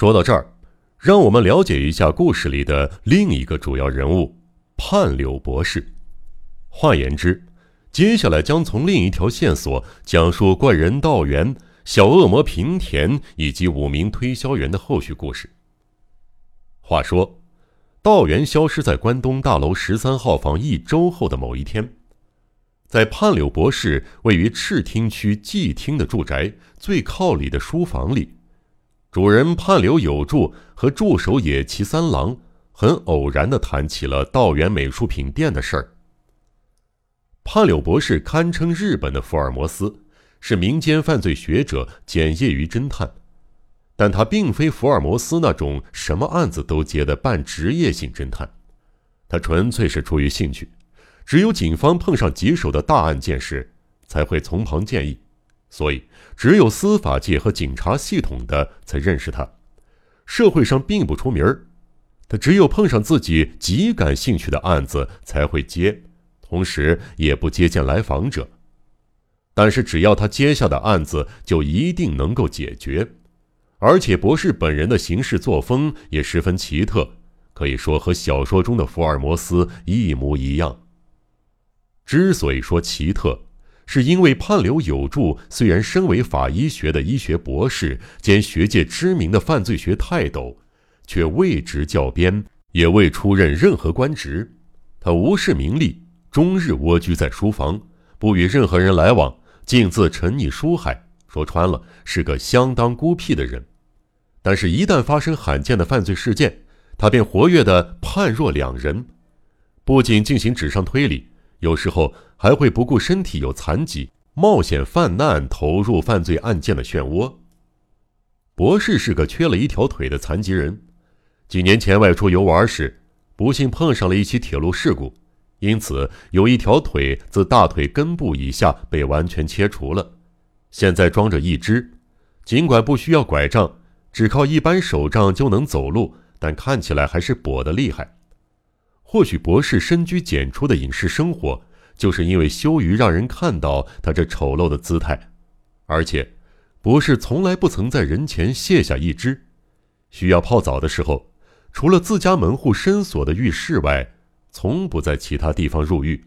说到这儿，让我们了解一下故事里的另一个主要人物——判柳博士。换言之，接下来将从另一条线索讲述怪人道元、小恶魔平田以及五名推销员的后续故事。话说，道元消失在关东大楼十三号房一周后的某一天，在判柳博士位于赤厅区季厅的住宅最靠里的书房里，主人判柳有助和助手野崎三郎很偶然地谈起了道元美术品店的事儿。判柳博士堪称日本的福尔摩斯，是民间犯罪学者兼业余侦探，但他并非福尔摩斯那种什么案子都接的半职业性侦探，他纯粹是出于兴趣，只有警方碰上棘手的大案件时，才会从旁建议，所以只有司法界和警察系统的才认识他，社会上并不出名儿，他只有碰上自己极感兴趣的案子才会接。同时也不接见来访者，但是只要他接下的案子就一定能够解决，而且博士本人的行事作风也十分奇特，可以说和小说中的福尔摩斯一模一样。之所以说奇特，是因为判流有助虽然身为法医学的医学博士兼学界知名的犯罪学泰斗，却未执教鞭，也未出任任何官职，他无视名利。终日蜗居在书房，不与任何人来往，径自沉溺书海。说穿了，是个相当孤僻的人。但是，一旦发生罕见的犯罪事件，他便活跃的判若两人。不仅进行纸上推理，有时候还会不顾身体有残疾，冒险犯难，投入犯罪案件的漩涡。博士是个缺了一条腿的残疾人，几年前外出游玩时，不幸碰上了一起铁路事故。因此，有一条腿自大腿根部以下被完全切除了，现在装着一只。尽管不需要拐杖，只靠一般手杖就能走路，但看起来还是跛得厉害。或许博士深居简出的隐士生活，就是因为羞于让人看到他这丑陋的姿态。而且，博士从来不曾在人前卸下一只。需要泡澡的时候，除了自家门户深锁的浴室外，从不在其他地方入浴，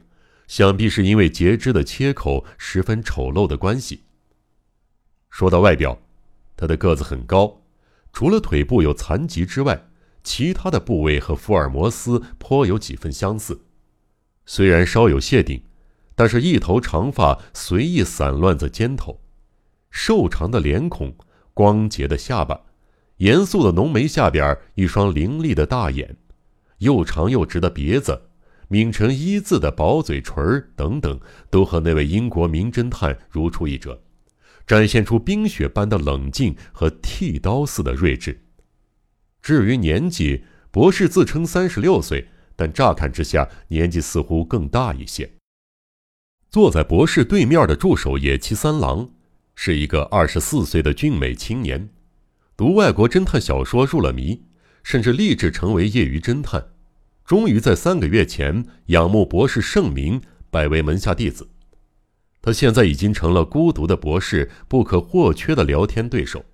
想必是因为截肢的切口十分丑陋的关系。说到外表，他的个子很高，除了腿部有残疾之外，其他的部位和福尔摩斯颇有几分相似。虽然稍有谢顶，但是一头长发随意散乱在肩头，瘦长的脸孔，光洁的下巴，严肃的浓眉下边一双凌厉的大眼。又长又直的鼻子，抿成一字的薄嘴唇等等，都和那位英国名侦探如出一辙，展现出冰雪般的冷静和剃刀似的睿智。至于年纪，博士自称三十六岁，但乍看之下年纪似乎更大一些。坐在博士对面的助手野崎三郎，是一个二十四岁的俊美青年，读外国侦探小说入了迷，甚至立志成为业余侦探。终于在三个月前仰慕博士盛名，拜为门下弟子。他现在已经成了孤独的博士不可或缺的聊天对手。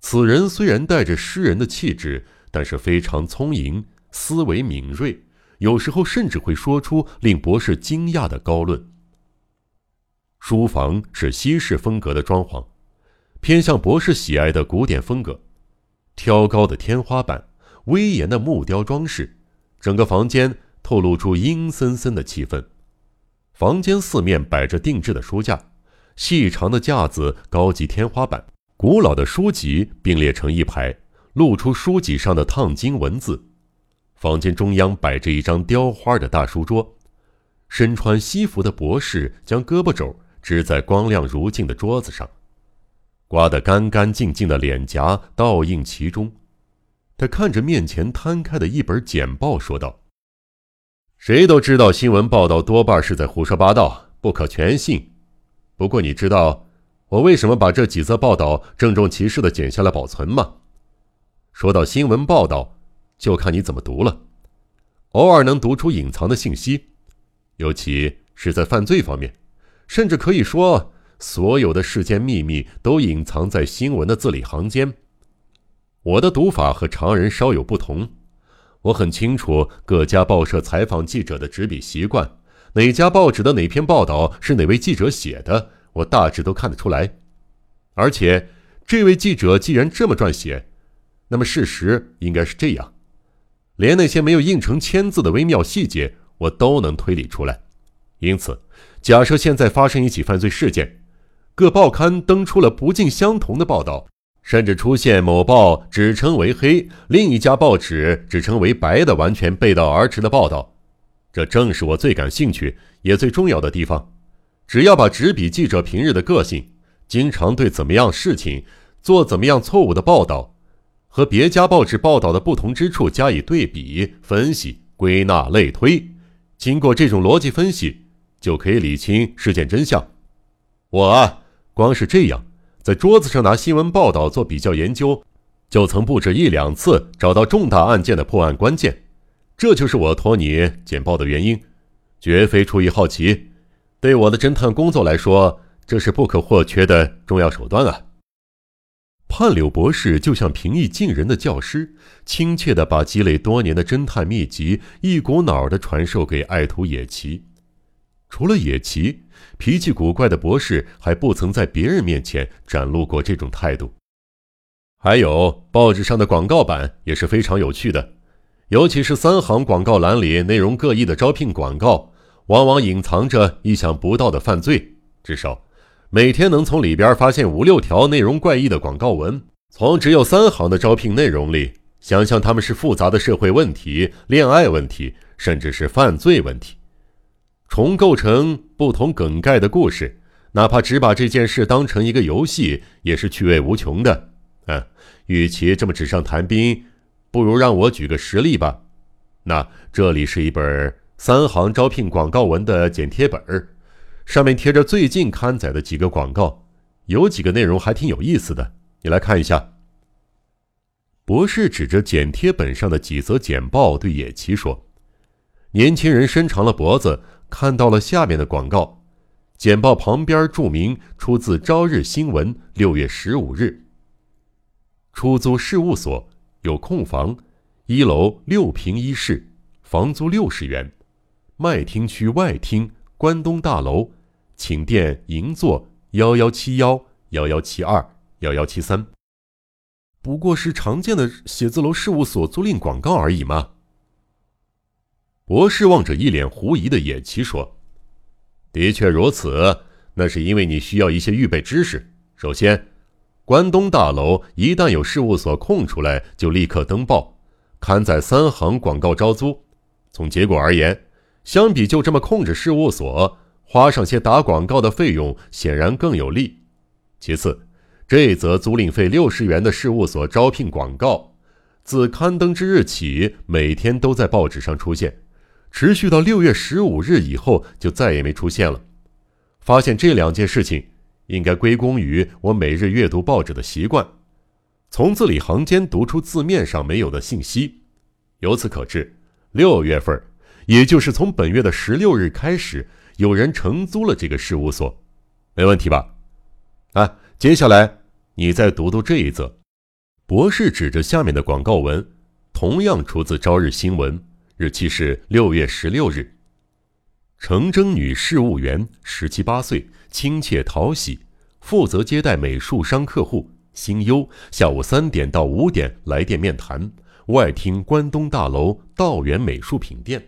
此人虽然带着诗人的气质，但是非常聪颖，思维敏锐，有时候甚至会说出令博士惊讶的高论。书房是西式风格的装潢，偏向博士喜爱的古典风格，挑高的天花板，威严的木雕装饰。整个房间透露出阴森森的气氛。房间四面摆着定制的书架，细长的架子，高级天花板，古老的书籍并列成一排，露出书籍上的烫金文字。房间中央摆着一张雕花的大书桌，身穿西服的博士将胳膊肘支在光亮如镜的桌子上，刮得干干净净的脸颊倒映其中。他看着面前摊开的一本简报，说道：“谁都知道新闻报道多半是在胡说八道，不可全信。不过你知道我为什么把这几则报道郑重其事的剪下来保存吗？说到新闻报道，就看你怎么读了。偶尔能读出隐藏的信息，尤其是在犯罪方面，甚至可以说，所有的事件秘密都隐藏在新闻的字里行间。”我的读法和常人稍有不同。我很清楚各家报社采访记者的执笔习惯，哪家报纸的哪篇报道是哪位记者写的，我大致都看得出来。而且，这位记者既然这么撰写，那么事实应该是这样。连那些没有印成签字的微妙细节，我都能推理出来。因此，假设现在发生一起犯罪事件，各报刊登出了不尽相同的报道。甚至出现某报只称为黑，另一家报纸只称为白的完全背道而驰的报道，这正是我最感兴趣也最重要的地方。只要把执笔记者平日的个性，经常对怎么样事情做怎么样错误的报道，和别家报纸报道的不同之处加以对比分析、归纳类推，经过这种逻辑分析，就可以理清事件真相。我啊，光是这样。在桌子上拿新闻报道做比较研究，就曾不止一两次找到重大案件的破案关键。这就是我托你简报的原因，绝非出于好奇。对我的侦探工作来说，这是不可或缺的重要手段啊！判柳博士就像平易近人的教师，亲切地把积累多年的侦探秘籍一股脑儿地传授给爱徒野崎。除了野崎，脾气古怪的博士还不曾在别人面前展露过这种态度。还有报纸上的广告版也是非常有趣的，尤其是三行广告栏里内容各异的招聘广告，往往隐藏着意想不到的犯罪。至少每天能从里边发现五六条内容怪异的广告文。从只有三行的招聘内容里，想象他们是复杂的社会问题、恋爱问题，甚至是犯罪问题。重构成不同梗概的故事，哪怕只把这件事当成一个游戏，也是趣味无穷的。嗯，与其这么纸上谈兵，不如让我举个实例吧。那这里是一本三行招聘广告文的剪贴本儿，上面贴着最近刊载的几个广告，有几个内容还挺有意思的，你来看一下。博士指着剪贴本上的几则简报，对野崎说：“年轻人伸长了脖子。”看到了下面的广告，简报旁边注明出自《朝日新闻》六月十五日。出租事务所有空房，一楼六平一室，房租六十元，麦厅区外厅，关东大楼，请电银座幺幺七幺幺幺七二幺幺七三。不过是常见的写字楼事务所租赁广告而已嘛。博士望着一脸狐疑的野崎说：“的确如此，那是因为你需要一些预备知识。首先，关东大楼一旦有事务所空出来，就立刻登报，刊载三行广告招租。从结果而言，相比就这么控制事务所，花上些打广告的费用显然更有利。其次，这则租赁费六十元的事务所招聘广告，自刊登之日起，每天都在报纸上出现。”持续到六月十五日以后，就再也没出现了。发现这两件事情，应该归功于我每日阅读报纸的习惯，从字里行间读出字面上没有的信息。由此可知，六月份，也就是从本月的十六日开始，有人承租了这个事务所，没问题吧？啊，接下来你再读读这一则。博士指着下面的广告文，同样出自《朝日新闻》。日期是六月十六日。程征女事务员，十七八岁，亲切讨喜，负责接待美术商客户。新优，下午三点到五点来电面谈。外厅关东大楼道元美术品店。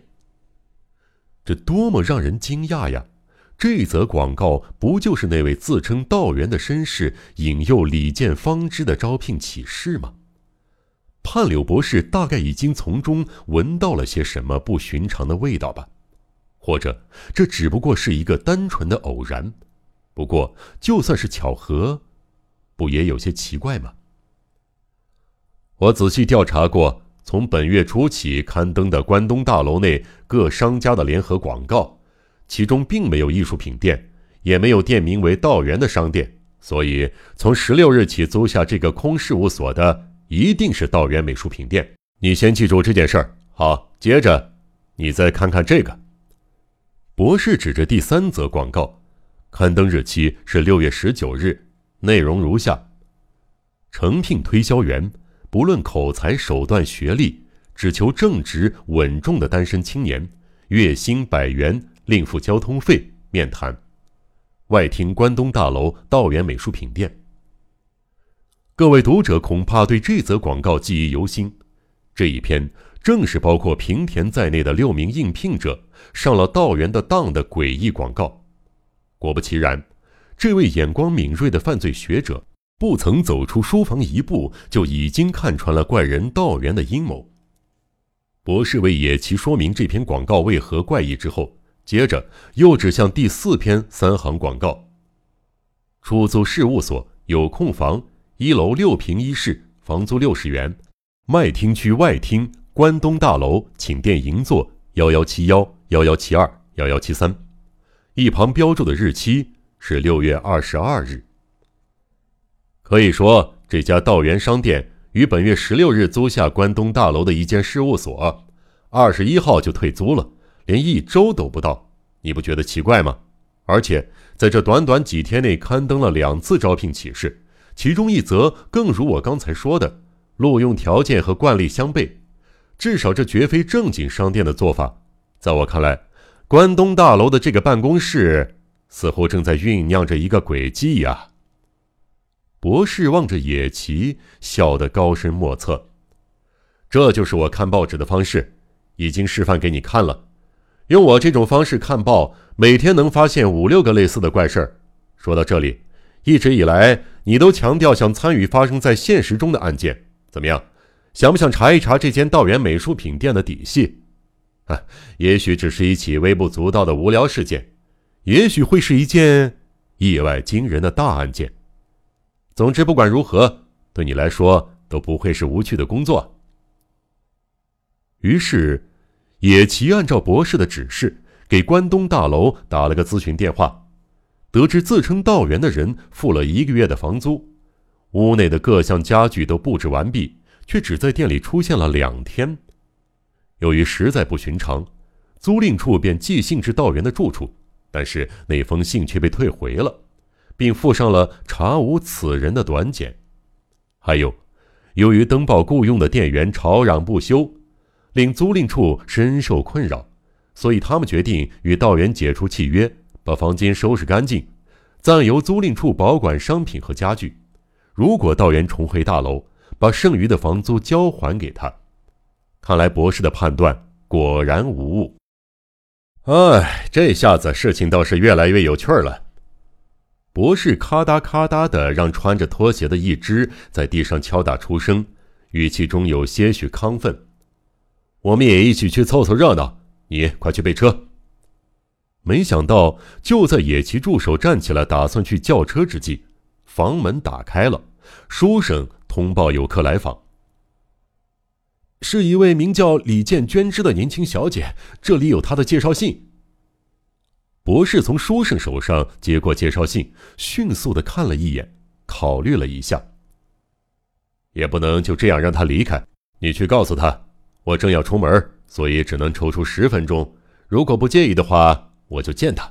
这多么让人惊讶呀！这则广告不就是那位自称道元的绅士引诱李建方知的招聘启事吗？盼柳博士大概已经从中闻到了些什么不寻常的味道吧，或者这只不过是一个单纯的偶然。不过就算是巧合，不也有些奇怪吗？我仔细调查过从本月初起刊登的关东大楼内各商家的联合广告，其中并没有艺术品店，也没有店名为道元的商店，所以从十六日起租下这个空事务所的。一定是道元美术品店，你先记住这件事儿。好，接着你再看看这个。博士指着第三则广告，刊登日期是六月十九日，内容如下：诚聘推销员，不论口才、手段、学历，只求正直稳重的单身青年，月薪百元，另付交通费。面谈，外厅关东大楼道元美术品店。各位读者恐怕对这则广告记忆犹新。这一篇正是包括平田在内的六名应聘者上了道元的当的诡异广告。果不其然，这位眼光敏锐的犯罪学者不曾走出书房一步，就已经看穿了怪人道元的阴谋。博士为野崎说明这篇广告为何怪异之后，接着又指向第四篇三行广告：出租事务所有空房。一楼六平一室，房租六十元。麦厅区外厅，关东大楼，请电银座幺幺七幺幺幺七二幺幺七三。一旁标注的日期是六月二十二日。可以说，这家道元商店于本月十六日租下关东大楼的一间事务所，二十一号就退租了，连一周都不到。你不觉得奇怪吗？而且在这短短几天内刊登了两次招聘启事。其中一则更如我刚才说的，录用条件和惯例相悖，至少这绝非正经商店的做法。在我看来，关东大楼的这个办公室似乎正在酝酿着一个诡计呀。博士望着野崎，笑得高深莫测。这就是我看报纸的方式，已经示范给你看了。用我这种方式看报，每天能发现五六个类似的怪事儿。说到这里。一直以来，你都强调想参与发生在现实中的案件，怎么样？想不想查一查这间道元美术品店的底细？啊，也许只是一起微不足道的无聊事件，也许会是一件意外惊人的大案件。总之，不管如何，对你来说都不会是无趣的工作。于是，野崎按照博士的指示，给关东大楼打了个咨询电话。得知自称道元的人付了一个月的房租，屋内的各项家具都布置完毕，却只在店里出现了两天。由于实在不寻常，租赁处便寄信至道元的住处，但是那封信却被退回了，并附上了查无此人的短简。还有，由于登报雇佣的店员吵嚷不休，令租赁处深受困扰，所以他们决定与道元解除契约。把房间收拾干净，暂由租赁处保管商品和家具。如果道元重回大楼，把剩余的房租交还给他。看来博士的判断果然无误。哎，这下子事情倒是越来越有趣了。博士咔嗒咔嗒的让穿着拖鞋的一只在地上敲打出声，语气中有些许亢奋。我们也一起去凑凑热闹。你快去备车。没想到，就在野崎助手站起来打算去叫车之际，房门打开了，书生通报有客来访，是一位名叫李建娟之的年轻小姐，这里有她的介绍信。博士从书生手上接过介绍信，迅速的看了一眼，考虑了一下，也不能就这样让他离开。你去告诉他，我正要出门，所以只能抽出十分钟，如果不介意的话。我就见他。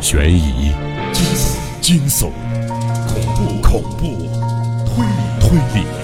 悬疑、惊悚、恐怖、恐怖、推理、推理，《